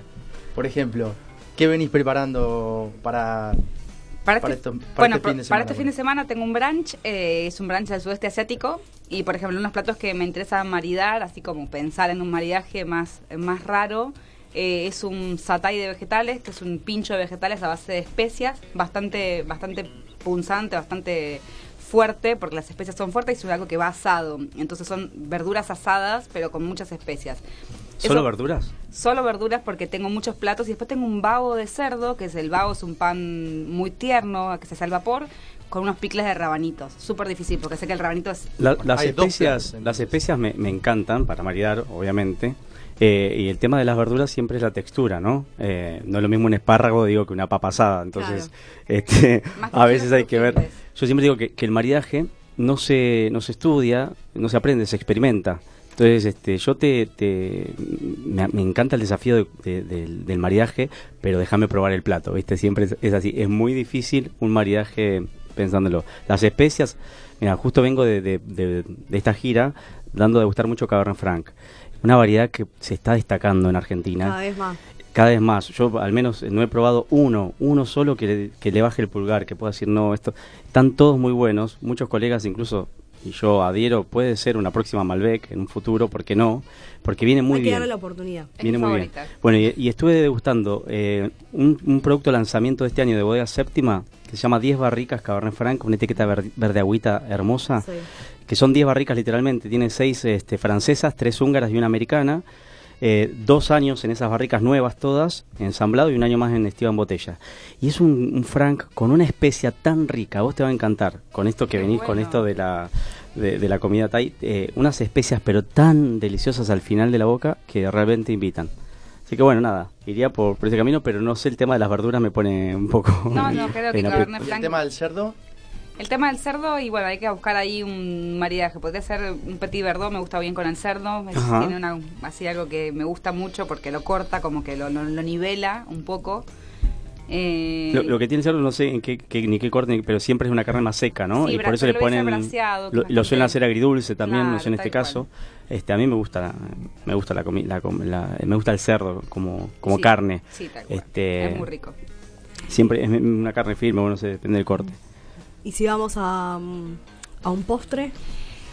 por ejemplo, qué venís preparando para Para, Para este, esto- para bueno, este fin de para semana, este bueno. fin de semana tengo un brunch, eh, es un brunch del sudeste asiático y por ejemplo unos platos que me interesa maridar, así como pensar en un maridaje más, más raro, eh, es un satay de vegetales, que es un pincho de vegetales a base de especias, bastante, bastante punzante, bastante fuerte, porque las especias son fuertes y es algo que va asado, entonces son verduras asadas pero con muchas especias. ¿Solo Eso- verduras? Solo verduras porque tengo muchos platos y después tengo un babo de cerdo, que es el babo, es un pan muy tierno que se hace al vapor, con unos picles de rabanitos. Súper difícil porque sé que el rabanito es... La- las especias, las especias me, me encantan para maridar, obviamente. Eh, y el tema de las verduras siempre es la textura, ¿no? Eh, no es lo mismo un espárrago, digo, que una papa asada. Entonces, este, a veces hay que ver. Yo siempre digo que, que el maridaje no se, no se estudia, no se aprende, se experimenta. Entonces, este, yo te, te me, me encanta el desafío de- de- del, del maridaje, pero déjame probar el plato, ¿viste? Siempre es, es así. Es muy difícil un maridaje pensándolo. Las especias, mira, justo vengo de, de- de- de esta gira dando a degustar mucho Cabernet Franc. Una variedad que se está destacando en Argentina Cada vez más. cada vez más. Yo al menos no he probado uno, uno solo que le, que le baje el pulgar, que pueda decir, no, esto, están todos muy buenos, muchos colegas incluso, y yo adhiero, puede ser una próxima Malbec en un futuro, ¿por qué no? Porque viene muy Hay que bien. darle la oportunidad. Es Viene mi muy bien. favorita. Bueno, y, y estuve degustando eh, un, un producto lanzamiento de este año de Bodega Séptima, que se llama 10 barricas Cabernet Franc, con una etiqueta ver- verde agüita hermosa Sí. Que son 10 barricas literalmente, tiene 6 este, francesas, 3 húngaras y una americana, eh, dos años en esas barricas nuevas todas, ensamblado y un año más en estiva en botella. Y es un, un Frank con una especia tan rica, a vos te va a encantar, con esto que Qué venís, con esto de la, de, de la comida Thai, eh, unas especias pero tan deliciosas al final de la boca que realmente invitan. Así que bueno, nada, iría por, por ese camino, pero no sé, el tema de las verduras me pone un poco... No, no, creo que en aprieto. Cabernet ¿Y el tema del cerdo? El tema del cerdo, y bueno, hay que buscar ahí un maridaje. Podría ser un petit verdot, me gusta bien con el cerdo. es- tiene una, así algo que me gusta mucho porque lo corta, como que lo, lo- lo nivela un poco. Eh, Lo, lo que tiene el cerdo no sé en qué, qué- ni qué corte, pero siempre es una carne más seca, ¿no? Sí, y por eso le ponen lo, suelen hacer agridulce también, no sé en este caso. Este a mí me gusta la, me gusta la, comi- la com- la- me gusta el cerdo como como sí, carne. Sí, tal cual. Este Es muy rico. Siempre es una carne firme, bueno, no sé, depende del corte. Y si vamos a, mm, a un postre,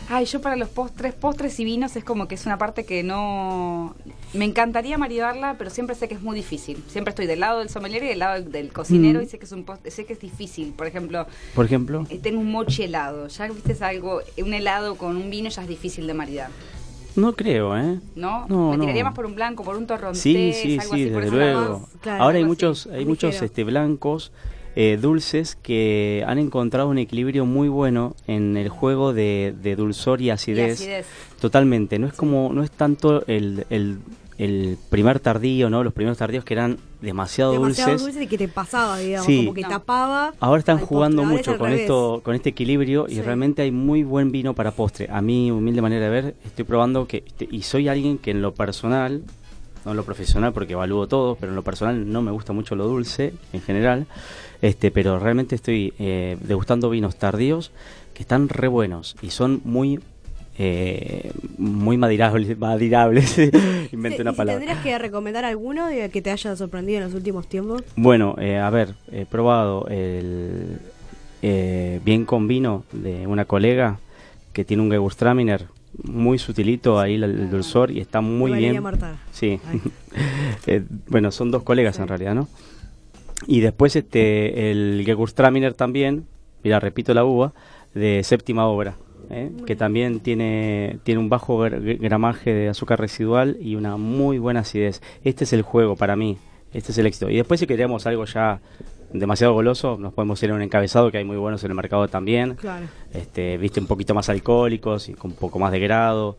Ay, yo para los postres, postres y vinos es como que es una parte que no... Me encantaría maridarla, pero siempre sé que es muy difícil. Siempre estoy del lado del sommelier y del lado del cocinero Mm. y sé que es un post- sé que es difícil. Por ejemplo, Por ejemplo, eh, tengo un mochi helado. Ya viste es algo, un helado con un vino ya es difícil de maridar. no creo, ¿eh? ¿No? No, Me no. tiraría más por un blanco, por un torrontés, Sí, sí, algo sí, así, por desde ese lado. luego. más, claro, Ahora hay muchos, así, hay muchos este, blancos eh, dulces que han encontrado un equilibrio muy bueno en el juego de, de dulzor y Y acidez. acidez. Totalmente, no es como, no es tanto el, el, el primer tardío, ¿no? Los primeros tardíos que eran demasiado, demasiado dulces. dulce y que te pasaba, digamos, Sí. como que No. tapaba. Ahora están postre. jugando es mucho con revés. esto, con este equilibrio y Sí. realmente hay muy buen vino para postre. A mí, humilde manera de ver, estoy probando que este, y soy alguien que en lo personal, no en lo profesional porque evalúo todo, pero en lo personal no me gusta mucho lo dulce en general. Este, pero realmente estoy eh, degustando vinos tardíos que están re buenos y son muy eh, muy madirables, madirables. inventé Sí, una ¿y si palabra. tendrías que recomendar alguno de que te haya sorprendido en los últimos tiempos? Bueno, eh, a ver, he probado el eh, bien con vino de una colega que tiene un Gewürztraminer muy sutilito ahí el, el dulzor y está muy bien. Martar. Sí. Eh, bueno, son dos colegas Sí. en realidad, ¿no? Y después este el Gewürztraminer también, mira, repito la uva, de séptima obra, ¿eh? que también tiene, tiene un bajo gr- gramaje de azúcar residual y una muy buena acidez. Este es el juego para mí, este es el éxito. Y después si queríamos algo ya demasiado goloso, nos podemos ir a un encabezado que hay muy buenos en el mercado también Claro. este, viste un poquito más alcohólicos y con un poco más de grado.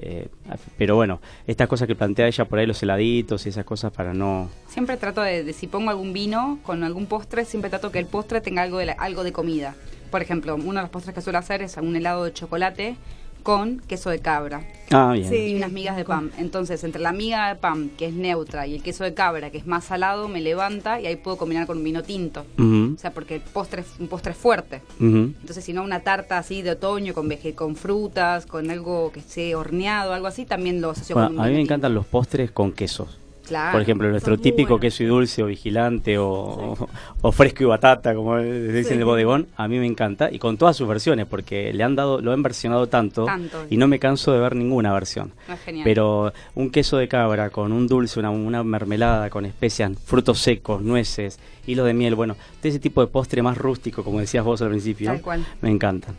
eh, pero bueno, estas cosas que plantea ella por ahí, los heladitos y esas cosas para no... Siempre trato de, de si pongo algún vino con algún postre, siempre trato que el postre tenga algo de, la- algo de comida. Por ejemplo, uno de los postres que suelo hacer es un helado de chocolate con queso de cabra Ah, bien. Sí. y unas migas de pan. Entonces, entre la miga de pan, que es neutra, y el queso de cabra, que es más salado, me levanta y ahí puedo combinar con un vino tinto. O sea, porque el postre es un postre fuerte. Entonces, si no, una tarta así de otoño con veje, con frutas, con algo que esté horneado, algo así, también lo asocio Bueno, con un a mí me encantan tinto. los postres con quesos. Claro. Por ejemplo, nuestro típico queso y dulce o vigilante o, o fresco y batata, como se dice Sí. en el bodegón, a mí me encanta. Y con todas sus versiones, porque le han dado, lo han versionado tanto, Tanto. y no me canso de ver ninguna versión. Genial. Pero un queso de cabra con un dulce, una, una mermelada con especias, frutos secos, nueces, hilo de miel, bueno, ese tipo de postre más rústico, como decías vos al principio, Tal cual. me encantan.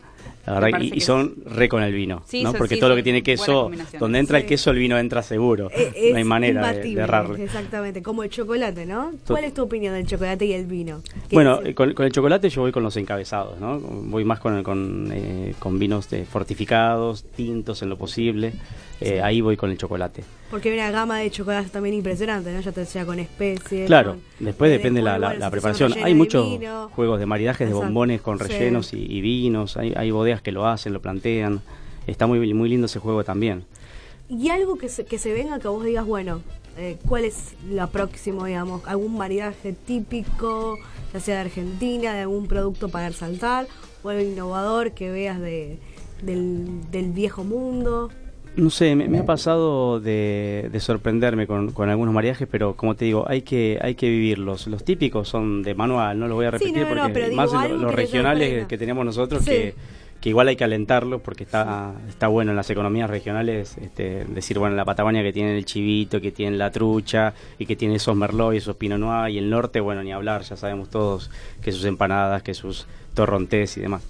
La verdad, y, son re con el vino, Sí, ¿no? son- Porque sí, todo lo que tiene queso, donde entra el queso, el vino entra seguro. Eh, Es no hay manera de, de errarle. Exactamente, como el chocolate, ¿no? ¿Cuál es tu opinión del chocolate y el vino? ¿Qué Bueno, eh, con, con el chocolate yo voy con los encabezados, ¿no? Voy más con, con, eh, con vinos de fortificados, tintos en lo posible. Eh, Ahí voy con el chocolate. Porque hay una gama de chocolates también impresionante, ¿no? Ya te sea con especies. Claro, con- después depende la, la- preparación. Hay muchos vino. juegos de maridajes de bombones con Sí. rellenos y, y vinos. Hay, hay bodegas que lo hacen, lo plantean. Está muy, muy lindo ese juego también. Y algo que se, que se venga que vos digas, bueno, eh, ¿cuál es la próxima, digamos? ¿Algún maridaje típico, ya sea de Argentina, de algún producto para resaltar? ¿O algo innovador que veas de, del, del viejo mundo? No sé, me, me ha pasado de, de sorprenderme con, con algunos maridajes, pero como te digo, hay que hay que vivirlos. Los típicos son de manual, no los voy a Sí, repetir no, no, porque más los te regionales que tenemos nosotros Sí. que, que igual hay que alentarlos porque está está bueno en las economías regionales este, decir, bueno, en la Patagonia que tienen el chivito, que tienen la trucha y que tienen esos merlot y esos pinot noir y el norte, bueno, ni hablar, ya sabemos todos que sus empanadas, que sus torrontés y demás.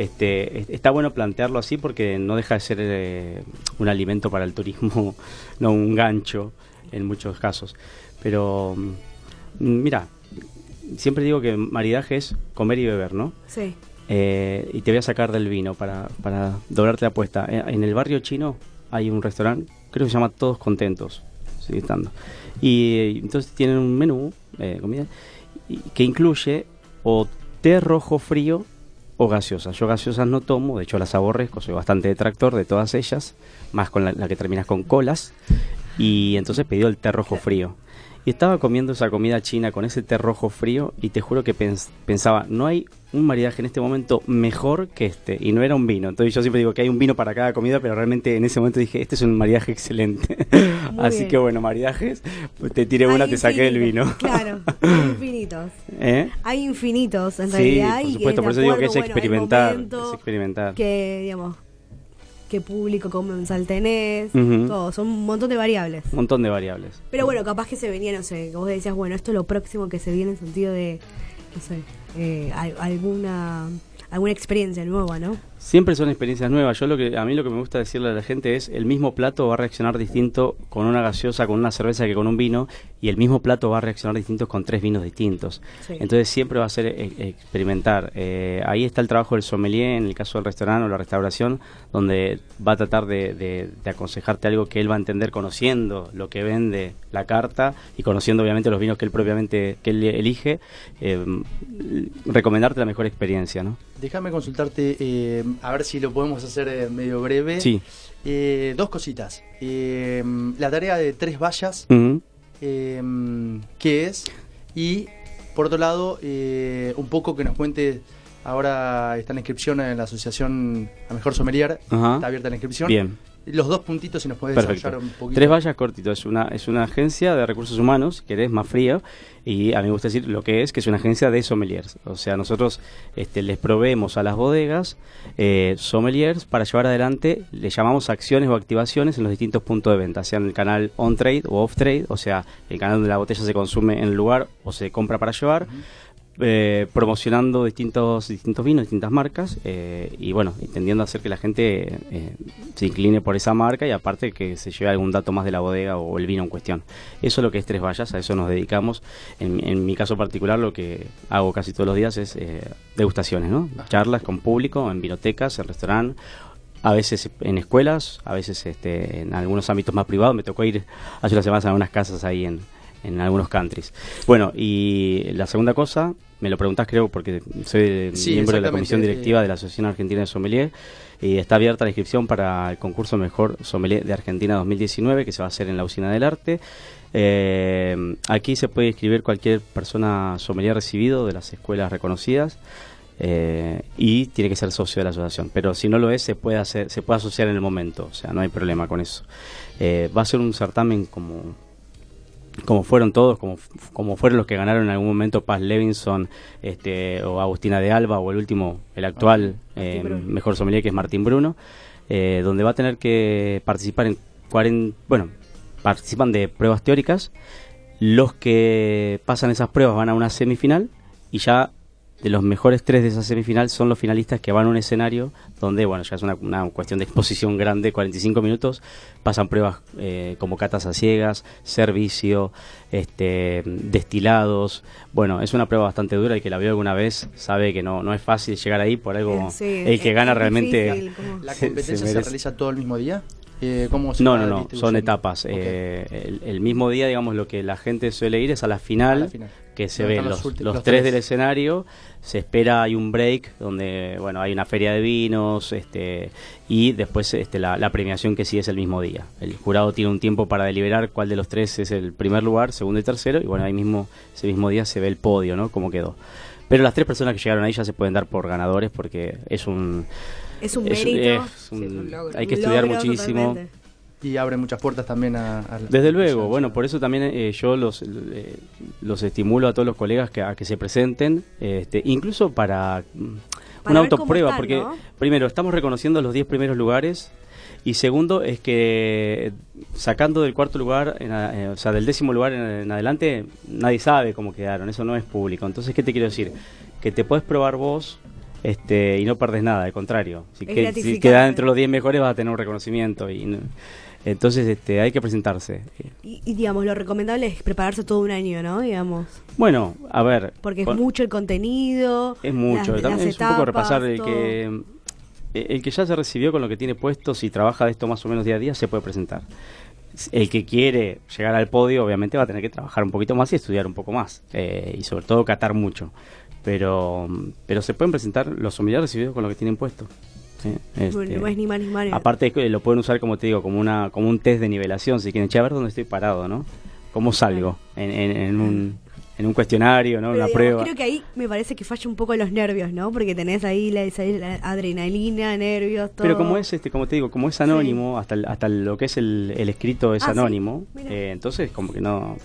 Este, es- está bueno plantearlo así porque no deja de ser eh, un alimento para el turismo, no un gancho en muchos casos. Pero mm, mira, siempre digo que maridaje es comer y beber, ¿no? Sí. Eh, y te voy a sacar del vino para, para doblarte la apuesta. Eh, En el barrio chino hay un restaurante, creo que se llama Todos Contentos, sigue estando. Y entonces tienen un menú, eh, comida, que incluye o té rojo frío o gaseosas. Yo gaseosas no tomo, de hecho las aborrezco, soy bastante detractor de todas ellas, más con la, que terminas con colas. Y entonces pidió el té rojo frío. Y estaba comiendo esa comida china con ese té rojo frío y te juro que pens- pensaba, no hay un maridaje en este momento mejor que este. Y no era un vino. Entonces yo siempre digo que hay un vino para cada comida, pero realmente en ese momento dije, este es un maridaje excelente. Así bien. que bueno, maridajes, te tiré una, te saqué el vino. Claro, hay infinitos. ¿Eh? Hay infinitos, en Sí, realidad. por y supuesto, por eso digo que es bueno, experimentar. Es experimentar. Que, digamos, qué público comensal tenés, Ujú. todo, son un montón de variables. Un montón de variables. Pero bueno, capaz que se venía, no sé, vos decías, bueno, esto es lo próximo que se viene en sentido de, no sé, eh, al- alguna alguna experiencia nueva, ¿no? Siempre son experiencias nuevas. Yo lo que a mí lo que me gusta decirle a la gente es el mismo plato va a reaccionar distinto con una gaseosa, con una cerveza que con un vino y el mismo plato va a reaccionar distinto con tres vinos distintos. Sí. Entonces siempre va a ser eh, experimentar. Eh, ahí está el trabajo del sommelier en el caso del restaurante o la restauración, donde va a tratar de, de- de aconsejarte algo que él va a entender conociendo lo que vende la carta y conociendo obviamente los vinos que él propiamente que él elige, eh, recomendarte la mejor experiencia, ¿no? Déjame consultarte, eh, a ver si lo podemos hacer eh, medio breve. Sí. Eh, dos cositas. Eh, la tarea de tres vallas, eh, ¿qué es? Y por otro lado, eh, un poco que nos cuente, ahora está la inscripción en la asociación A Mejor Sommelier, Ajá. está abierta la inscripción. Bien. Los dos puntitos, si nos puedes Perfecto. desarrollar un poquito. Tres vallas cortito, es una, es una agencia de recursos humanos, si querés, más fría, y a mí me gusta decir lo que es, que es una agencia de sommeliers. O sea, nosotros este, les proveemos a las bodegas eh, sommeliers para llevar adelante, le llamamos acciones o activaciones en los distintos puntos de venta, sea en el canal on-trade o off-trade, o sea, el canal donde la botella se consume en el lugar o se compra para llevar. Eh, promocionando distintos distintos vinos, distintas marcas eh, y bueno, intendiendo hacer que la gente eh, se incline por esa marca y aparte que se lleve algún dato más de la bodega o el vino en cuestión. Eso es lo que es Tres Vallas, a eso nos dedicamos. En, en mi caso particular lo que hago casi todos los días es eh, degustaciones, ¿no? Charlas con público, en vinotecas, en restaurantes a veces en escuelas, a veces este, en algunos ámbitos más privados. Me tocó ir hace unas semanas a unas casas ahí en, en algunos countries. Bueno, y la segunda cosa, me lo preguntás creo porque soy Sí, miembro de la comisión directiva de la Asociación Argentina de Sommelier y está abierta la inscripción para el concurso Mejor Sommelier de Argentina 2019 que se va a hacer en la Usina del Arte. Eh, aquí se puede inscribir cualquier persona sommelier recibido de las escuelas reconocidas eh, y tiene que ser socio de la asociación. Pero si no lo es, se puede hacer, se puede asociar en el momento, o sea, no hay problema con eso. Eh, va a ser un certamen como como fueron todos, como, como fueron los que ganaron en algún momento Paz Levinson, este, o Agustina de Alba, o el último, el actual eh, mejor sommelier que es Martín Bruno, eh, donde va a tener que participar en 40, bueno, participan de pruebas teóricas, los que pasan esas pruebas van a una semifinal y ya de los mejores tres de esa semifinal son los finalistas que van a un escenario donde, bueno, ya es una, una cuestión de exposición grande, 45 minutos, pasan pruebas eh, como catas a ciegas, servicio, este, destilados. Bueno, es una prueba bastante dura y que la vio alguna vez sabe que no, no es fácil llegar ahí, por algo Sí, el que gana realmente... ¿La competencia se se, realiza todo el mismo día? Eh, ¿cómo se No, no, no, son etapas. Eh, el, el mismo día, digamos, lo que la gente suele ir es a la final, A la final. que se ven los, tres. del escenario, se espera, hay un break donde, bueno, hay una feria de vinos, este, y después este, la, la premiación que sí es el mismo día. El jurado tiene un tiempo para deliberar cuál de los tres es el primer lugar, segundo y tercero, y bueno, ahí mismo, ese mismo día se ve el podio, ¿no? Cómo quedó. Pero las tres personas que llegaron ahí ya se pueden dar por ganadores porque es un... Es un es- mérito. es un- Sí, es un logro. hay que un estudiar logro muchísimo. totalmente. Y abre muchas puertas también a... a la- Desde luego, bueno, por eso también eh, yo los, eh, los estimulo a todos los colegas que, a que se presenten, este, incluso para mm, Para una autoprueba, están, porque ¿no? primero estamos reconociendo los 10 primeros lugares y segundo es que sacando del cuarto lugar, en a- eh, o sea, del décimo lugar en, en adelante, nadie sabe cómo quedaron, eso no es público. Entonces, ¿qué te quiero decir? Que te puedes probar vos este, y no perdes nada, al contrario. Si, que- si quedas entre los 10 mejores vas a tener un reconocimiento y no- entonces este, hay que presentarse. Y, y, digamos, lo recomendable es prepararse todo un año, ¿no? Digamos. Bueno, a ver. Porque con- es mucho el contenido. Es mucho. las- También las es un poco repasar el todo. que. El que ya se recibió con lo que tiene puesto, si trabaja de esto más o menos día a día, se puede presentar. El que quiere llegar al podio, obviamente va a tener que trabajar un poquito más y estudiar un poco más. eh, y sobre todo catar mucho. Pero, pero se pueden presentar los sommeliers recibidos con lo que tienen puesto. ¿sí? Bueno, Este, no es ni más ni menos. Aparte lo pueden usar, como te digo, como una como un test de nivelación. Si quieren, che, a ver dónde estoy parado, ¿no? ¿Cómo salgo en, en- en un, en un cuestionario, ¿no? Pero, Una digamos, prueba. Creo que ahí me parece que falla un poco los nervios, ¿no? Porque tenés ahí la, adrenalina, nervios, todo. Pero como es, este, como te digo, como es anónimo, hasta, el- hasta lo que es el, el escrito es Ah, sí, anónimo, eh, entonces como que no,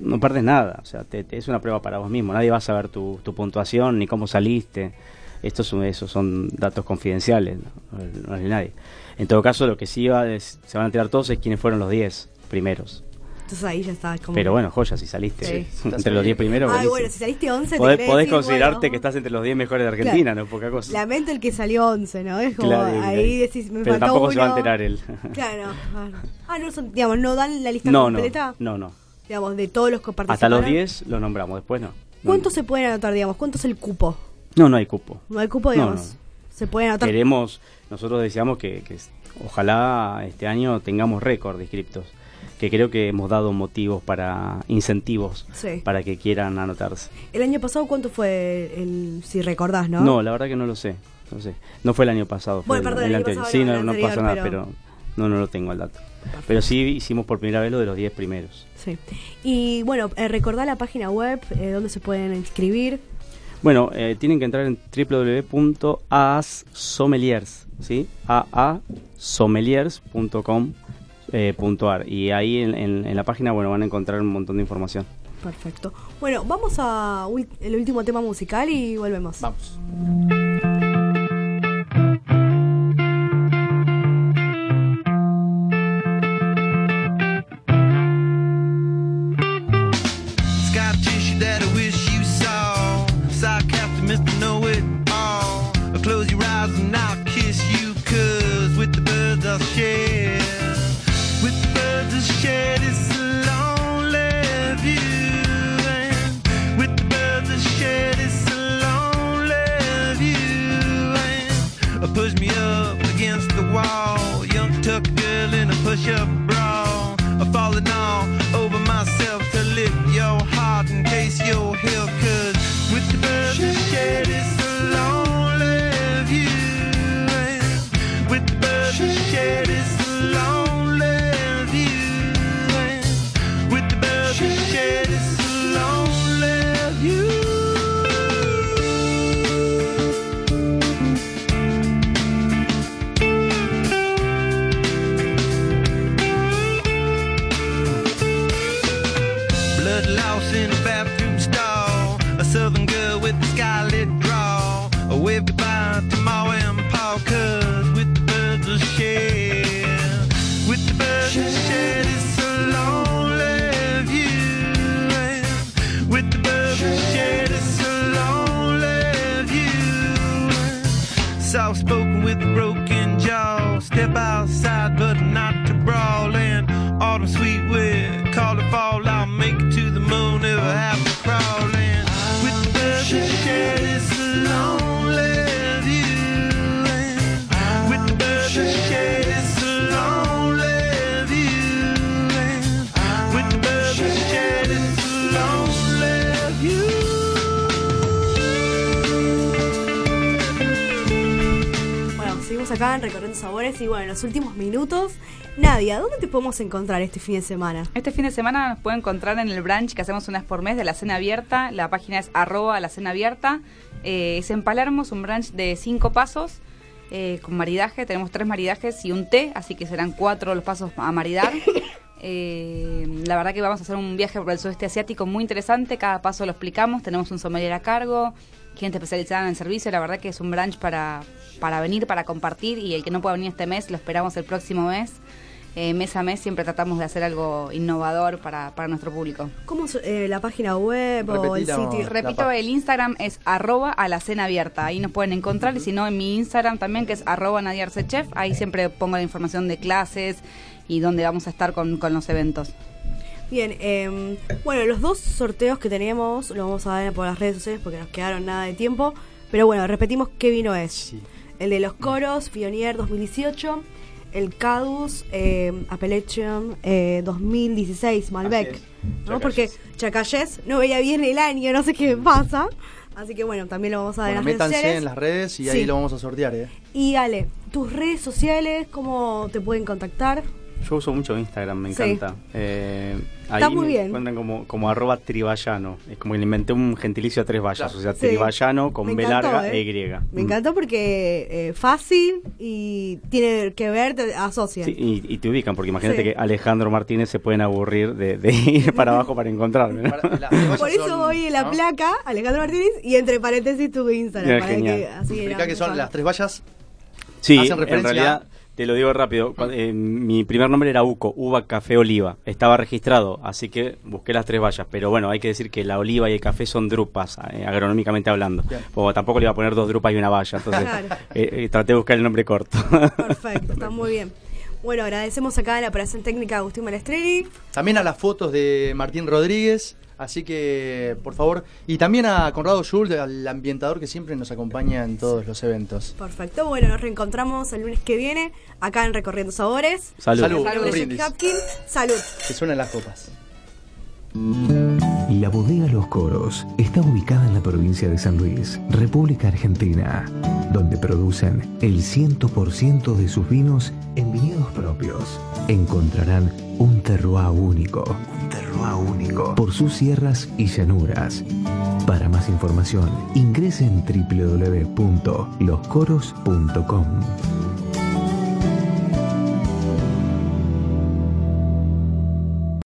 no perdes nada. O sea, te- te- es una prueba para vos mismo. Nadie va a saber tu, tu puntuación ni cómo saliste. Estos son, esos son datos confidenciales, no, no es de nadie. En todo caso, lo que sí va es- se van a enterar todos es quiénes fueron los 10 primeros. Entonces ahí ya está. Como Pero bueno, joya, si saliste Sí. entre los 10 primeros. Ay, bueno, si saliste 11, te podés, querés podés decir, considerarte bueno, que estás entre los 10 mejores de Argentina, no poca cosa. Lamento el que salió 11, ¿no? Es como Claro, ahí decís, me pero faltó tampoco se va a uno. enterar él. Claro. claro. Ah, no, son, digamos, no dan la lista no, no, completa. no, no. Digamos, de todos los que participaron. Hasta los 10 los nombramos, después no. No, ¿Cuántos se pueden anotar, digamos? ¿Cuánto es el cupo? No, no hay cupo. No hay cupo, No, digamos. no. Se pueden anotar. Queremos, nosotros deseamos que, que ojalá este año tengamos récord de inscriptos. Que creo que hemos dado motivos para, incentivos Sí. para que quieran anotarse. El año pasado, ¿cuánto fue el, si recordás, no? No, la verdad que no lo sé. No sé. No fue el año pasado. Fue Bueno, el- perdón, el el año anterior. pasado Sí, no, no, pasa nada, pero- pero no, no lo tengo al dato. Pero sí hicimos por primera vez lo de los 10 primeros. Sí. Y bueno, eh, recordá la página web, eh, donde se pueden inscribir. Bueno, eh, tienen que entrar en www.aassommeliers, ¿sí? aasommeliers.com eh, punto ar. y ahí en, en- en la página bueno van a encontrar un montón de información. Perfecto. Bueno, vamos a el último tema musical y volvemos. Vamos. soft spoken with a broken jaw. Step outside, but not to brawl. And autumn sweet wind call it fall. Acá en Recorriendo Sabores y bueno, en los últimos minutos, Nadia, ¿dónde te podemos encontrar este fin de semana? Este fin de semana nos pueden encontrar en el brunch que hacemos una vez por mes de la cena abierta. La página es arroba la cena abierta. Eh, es en Palermo, es un brunch de cinco pasos eh, con maridaje. Tenemos tres maridajes y un té, así que serán cuatro los pasos a maridar. Eh, la verdad que vamos a hacer un viaje por el sudeste asiático muy interesante. Cada paso lo explicamos. Tenemos un sommelier a cargo, gente especializada en el servicio. La verdad que es un brunch para, para venir, para compartir. Y el que no pueda venir este mes, lo esperamos el próximo mes. Eh, mes a mes siempre tratamos de hacer algo innovador para, para nuestro público. ¿Cómo es eh, la página web o el sitio? Repito, el Instagram es arroba a la cena abierta. Ahí nos pueden encontrar. Y si no, en mi Instagram también, que es arroba nadiarcechef. Ahí siempre pongo la información de clases y dónde vamos a estar con, con los eventos. Bien, eh, bueno, los dos sorteos que tenemos lo vamos a ver por las redes sociales porque nos quedaron nada de tiempo. Pero bueno, repetimos qué vino es. Sí. El de los coros, Pionier 2018. El Cadus, eh, Appellation eh, 2016, Malbec. ¿no? Porque Chacalles no veía bien el año, no sé qué pasa. Así que bueno, también lo vamos a ver Bueno, en las redes métanse sociales. en las redes y Sí. ahí lo vamos a sortear, ¿eh? Y Ale, tus redes sociales, ¿cómo te pueden contactar? Yo uso mucho Instagram, me Sí. encanta. Eh, Está ahí muy me bien. encuentran como, como arroba triballano. Es como que le inventé un gentilicio a tres vallas, Claro. o sea, Sí. triballano con Me B encantó, larga ¿eh? e Y. Me Mm. encantó porque eh, fácil y tiene que ver, te asocian. Sí, y, y te ubican, porque imagínate Sí. que Alejandro Martínez se pueden aburrir de, de ir para abajo para encontrarme. Por eso son, voy en la ¿no? placa, Alejandro Martínez, y entre paréntesis tu Instagram. Para genial. que así Explica era que son las tres vallas. Sí, Hacen en referencia realidad, te lo digo rápido. eh, mi primer nombre era Uco, uva, café, oliva. Estaba registrado, así que busqué las tres vallas. Pero bueno, hay que decir que la oliva y el café son drupas, eh, agronómicamente hablando. Tampoco le iba a poner dos drupas y una valla. Entonces, Claro. eh, eh, traté de buscar el nombre corto. Perfecto, está muy bien. Bueno, agradecemos acá a la operación técnica Agustín Manestrelli. También a las fotos de Martín Rodríguez. Así que, por favor. Y también a Conrado Schultz, al ambientador que siempre nos acompaña en todos los eventos. Perfecto, bueno, nos reencontramos el lunes que viene acá en Recorriendo Sabores. Salud. Salud. Brindis. Jackie Hapkin. Salud. Que suenan las copas. La bodega Los Coros está ubicada en la provincia de San Luis, República Argentina, donde producen el 100% de sus vinos en viñedos propios. Encontrarán un terroir único, un terroir único por sus sierras y llanuras. Para más información, ingrese en www.loscoros.com.